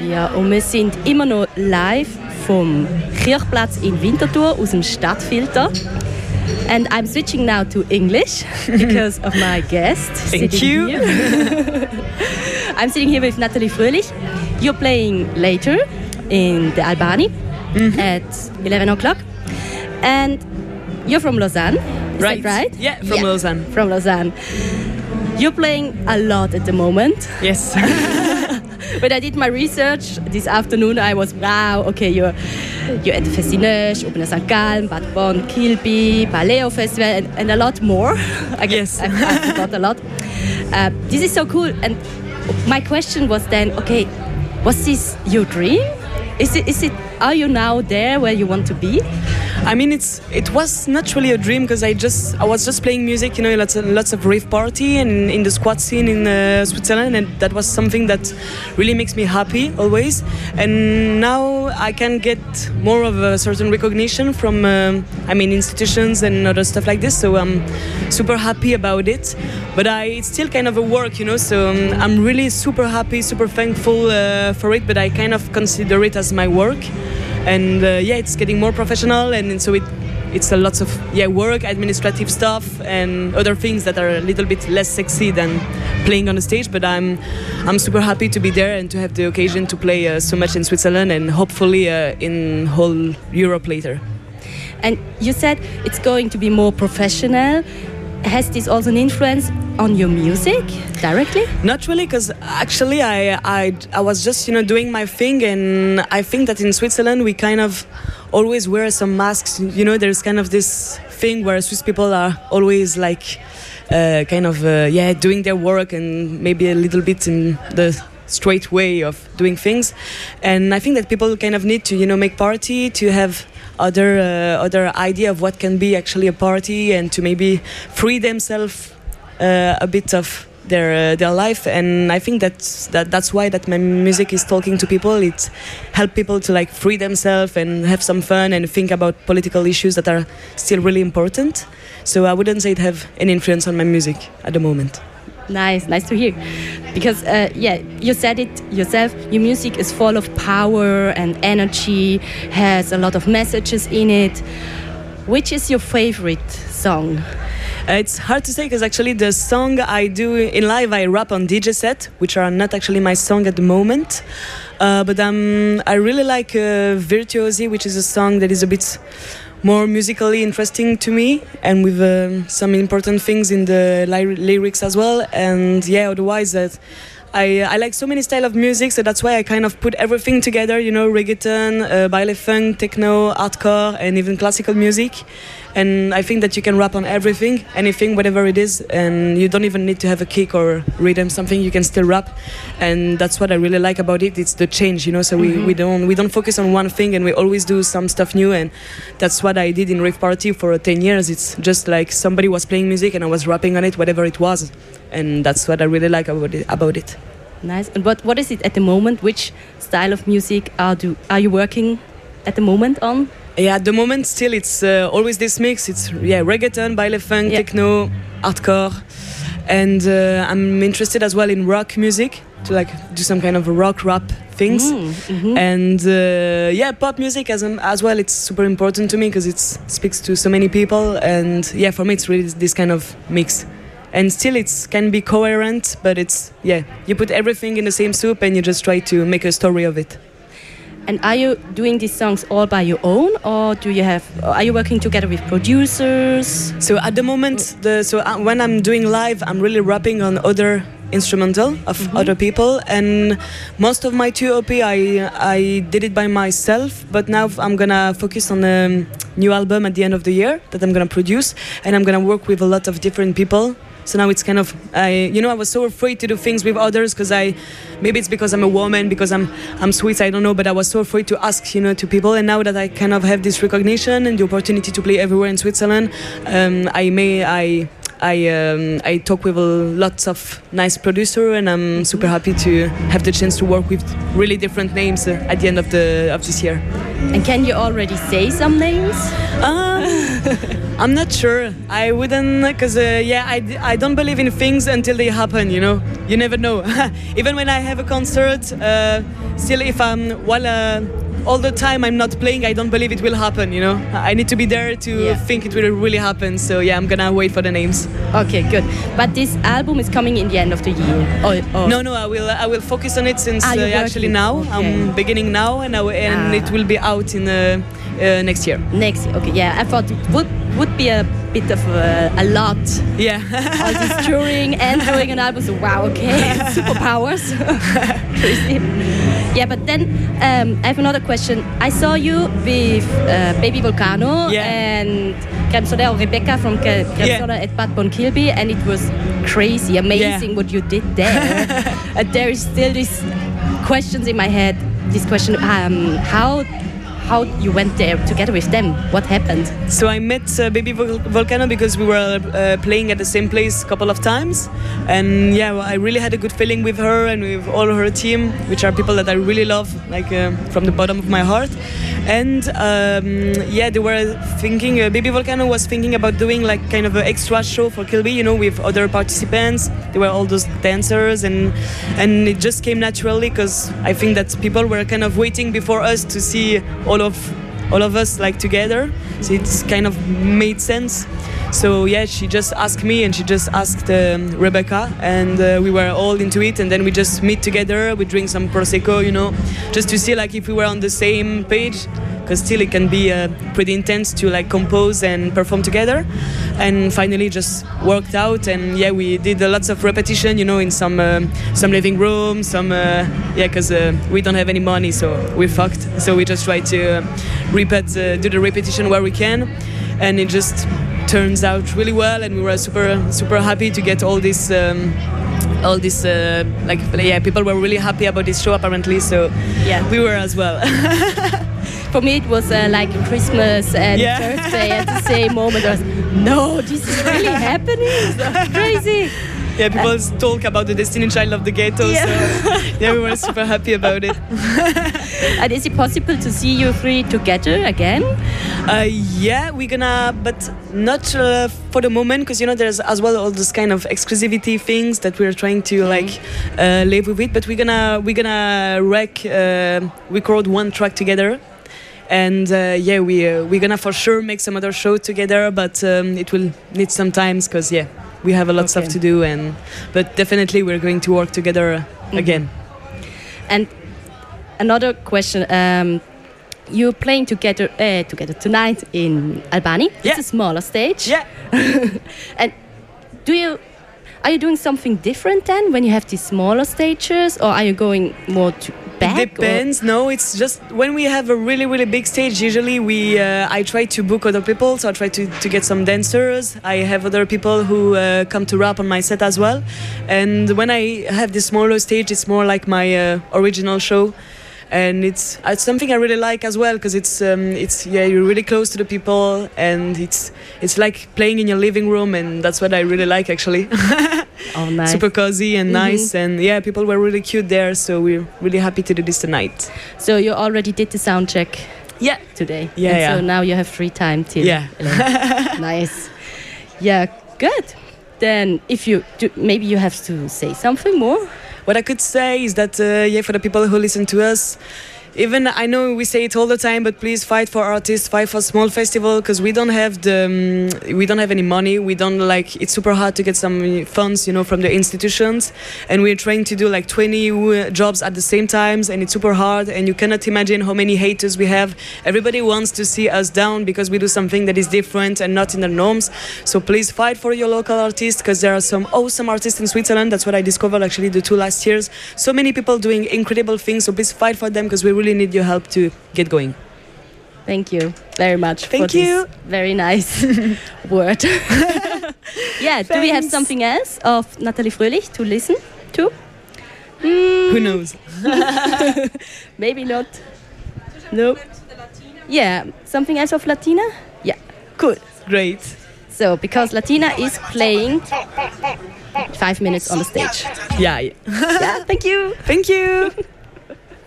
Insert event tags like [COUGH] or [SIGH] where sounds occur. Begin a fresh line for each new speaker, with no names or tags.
Ja, und wir sind immer noch live vom Kirchplatz in Winterthur aus dem Stadtfilter. And I'm switching now to English because of my guest.
Thank you. [LAUGHS]
I'm sitting here with Nathalie Fröhlich. You're playing later in the Albani
Mm-hmm.
at 11 o'clock. And you're from Lausanne, is
Right.
right?
Yeah, from Lausanne.
From Lausanne. You're playing a lot at the moment.
Yes. [LAUGHS]
When I did my research this afternoon, I was wow. Okay, you're you're at the Festineuch, Open St. Gallen, Bad Bonn, Kilby, Paleo Festival, and, and a lot more. [LAUGHS] I guess
Yes.
I, I forgot a lot. Uh, this is so cool. And my question was then, okay, was this your dream? Is it? Is it? Are you now there where you want to be?
I mean, it's it was not really a dream because I just I was just playing music, you know, lots of, lots of rave party and in the squad scene in uh, Switzerland, and that was something that really makes me happy always. And now I can get more of a certain recognition from, um, I mean, institutions and other stuff like this. So I'm super happy about it. But I it's still kind of a work, you know. So um, I'm really super happy, super thankful uh, for it. But I kind of consider it as my work and uh, yeah it's getting more professional and so it it's a lot of yeah work administrative stuff and other things that are a little bit less sexy than playing on a stage but i'm i'm super happy to be there and to have the occasion to play uh, so much in switzerland and hopefully uh, in whole europe later
And you said it's going to be more professional. Has this also an influence on your music directly?
Not really, because actually I, I I was just you know doing my thing, and I think that in Switzerland we kind of always wear some masks. You know, there's kind of this thing where Swiss people are always like uh, kind of uh, yeah doing their work and maybe a little bit in the straight way of doing things, and I think that people kind of need to you know make party to have other uh, other idea of what can be actually a party and to maybe free themselves uh, a bit of their uh, their life. And I think that's that that's why that my music is talking to people. It help people to like free themselves and have some fun and think about political issues that are still really important. So I wouldn't say it have an influence on my music at the moment.
Nice, nice to hear. Because, uh, yeah, you said it yourself, your music is full of power and energy, has a lot of messages in it. Which is your favorite song?
Uh, it's hard to say because actually the song I do in live I rap on DJ set, which are not actually my song at the moment. Uh, but um, I really like uh, Virtuosi, which is a song that is a bit more musically interesting to me and with um, some important things in the ly- lyrics as well. And yeah, otherwise that. I, uh, I like so many style of music, so that's why I kind of put everything together. You know, reggaeton, uh, baile funk, techno, hardcore, and even classical music. And I think that you can rap on everything, anything, whatever it is, and you don't even need to have a kick or rhythm. Something you can still rap, and that's what I really like about it. It's the change, you know. So we, mm-hmm. we don't we don't focus on one thing, and we always do some stuff new. And that's what I did in rave party for uh, ten years. It's just like somebody was playing music and I was rapping on it, whatever it was, and that's what I really like about it. About it.
Nice. And what, what is it at the moment? Which style of music are, do, are you working at the moment on?
Yeah, at the moment still it's uh, always this mix. It's yeah, reggaeton, baile funk,
Yeah.
techno, hardcore, and uh, I'm interested as well in rock music to like do some kind of rock rap things.
Mm, mhm.
And uh, yeah, pop music as as well. It's super important to me because it speaks to so many people. And yeah, for me, it's really this kind of mix. And still, it can be coherent, but it's yeah, you put everything in the same soup and you just try to make a story of it.
And are you doing these songs all by your own, or do you have? Are you working together with producers?
So at the moment, the so uh, when I'm doing live, I'm really rapping on other instrumental of other people, and most of my two OP, I I did it by myself. But now I'm gonna focus on a new album at the end of the year that I'm gonna produce, and I'm gonna work with a lot of different people. So now it's kind of, I, you know, I was so afraid to do things with others because I, maybe it's because I'm a woman, because I'm, I'm Swiss, I don't know, but I was so afraid to ask, you know, to people. And now that I kind of have this recognition and the opportunity to play everywhere in Switzerland, um, I may, I, I um, I talk with lots of nice producer, and I'm super happy to have the chance to work with really different names at the end of the of this year.
And can you already say some names?
Um, [LAUGHS] I'm not sure. I wouldn't, because uh, yeah, I, I don't believe in things until they happen. You know, you never know. [LAUGHS] Even when I have a concert, uh, still if I'm while. All the time I'm not playing, I don't believe it will happen. You know, I need to be there to
Yeah.
think it will really happen. So yeah, I'm gonna wait for the names.
Okay, good. But this album is coming in the end of the year. Oh, oh.
No, no, I will. I will focus on it since
Ah,
uh, actually now
Okay.
I'm beginning now, and I, and
Ah.
it will be out in uh, uh, next year.
Next year. Okay, yeah. I thought it would would be a bit of a, a lot.
Yeah. [LAUGHS]
All this touring and doing an album. So wow, okay, [LAUGHS] superpowers. [LAUGHS] Crazy. Yeah, but then um, I have another question. I saw you with uh, Baby Volcano
Yeah.
and Creme Soda or Rebecca from Cre- Creme
Yeah.
At Bad Bonn Kilby, and it was crazy, amazing what you did there. and there is still these questions in my head. This question: um, How how you went there together with them? What happened?
So I met uh, Baby Vol- Volcano because we were uh, playing at the same place a couple of times, and yeah, well, I really had a good feeling with her and with all her team, which are people that I really love, like uh, from the bottom of my heart. And um, yeah, they were thinking. Uh, Baby Volcano was thinking about doing like kind of an extra show for Kilby, you know, with other participants. There were all those dancers, and and it just came naturally because I think that people were kind of waiting before us to see all of all of us like together. So it's kind of made sense. So yeah she just asked me and she just asked um, rebecca and uh, we were all into it. And then we just meet together. We drink some prosecco you know just to see like if we were on the same page because still it can be uh, pretty intense to like compose and perform together. And finally just worked out. And yeah we did uh, lots of repetition you know in some um, some living room some uh, yeah because uh, we don't have any money so we fucked. So we just try to uh, repeat uh, do the repetition where we can and it just turns out really well and we were super super happy to get all this um, all this uh, like yeah people were really happy about this show apparently so
Yeah.
we were as well [LAUGHS]
For me, it was uh, like Christmas and
Yeah.
birthday at the same moment. I was, no, this is really [LAUGHS] happening. So crazy.
Yeah people talk about the destiny child of the ghetto
Yeah.
so yeah we were super happy about it [LAUGHS]
And is it possible to see you three together again?
Uh, yeah, we're gonna, but not uh, for the moment, because you know there's as well all those kind of exclusivity things that we're trying to like uh, live with it. But we're gonna we're gonna rec uh, record one track together, and uh, yeah, we uh, we're gonna for sure make some other show together. But um, it will need some times, because yeah, we have a lot of stuff to do, and but definitely we're going to work together uh, again.
And another question. Um, you're playing together uh, together tonight in Albani.
Yeah.
It's a smaller stage.
Yeah. [LAUGHS]
And do you are you doing something different then when you have these smaller stages, or are you going more to back?
It depends. No, it's just when we have a really really big stage. Usually we uh, I try to book other people, so I try to, to get some dancers. I have other people who uh, come to rap on my set as well. And when I have this smaller stage, it's more like my uh, original show. And it's it's something I really like as well because it's um, it's yeah you're really close to the people and it's it's like playing in your living room and that's what I really like actually. [LAUGHS]
Oh, nice.
Super cozy and
Mhm.
nice and yeah people were really cute there so we're really happy to do this tonight.
So you already did the sound check
Yeah.
today.
Yeah,
And
yeah.
So now you have free time till
Yeah. [LAUGHS]
nice. Yeah, good. Then if you do, maybe you have to say something more.
What I could say is that, uh, yeah, for the people who listen to us, even I know we say it all the time, but please fight for artists, fight for small festival because we don't have the um, we don't have any money. We don't like it's super hard to get some funds, you know, from the institutions, and we're trying to do like 20 w- jobs at the same times, and it's super hard. And you cannot imagine how many haters we have. Everybody wants to see us down because we do something that is different and not in the norms. So please fight for your local artists because there are some awesome artists in Switzerland. That's what I discovered actually the two last years. So many people doing incredible things. So please fight for them because we really need your help to get going.
Thank you very much
Thank
for
you.
this very nice [LAUGHS] word. [LAUGHS] yeah, do we have something else of Nathalie Fröhlich to listen to?
Who hmm. knows? [LAUGHS]
Maybe not. No. Yeah, something else of Latina? Yeah, cool.
Great.
So, because Latina is playing five minutes on the stage.
Yeah. yeah.
yeah, thank you.
Thank you.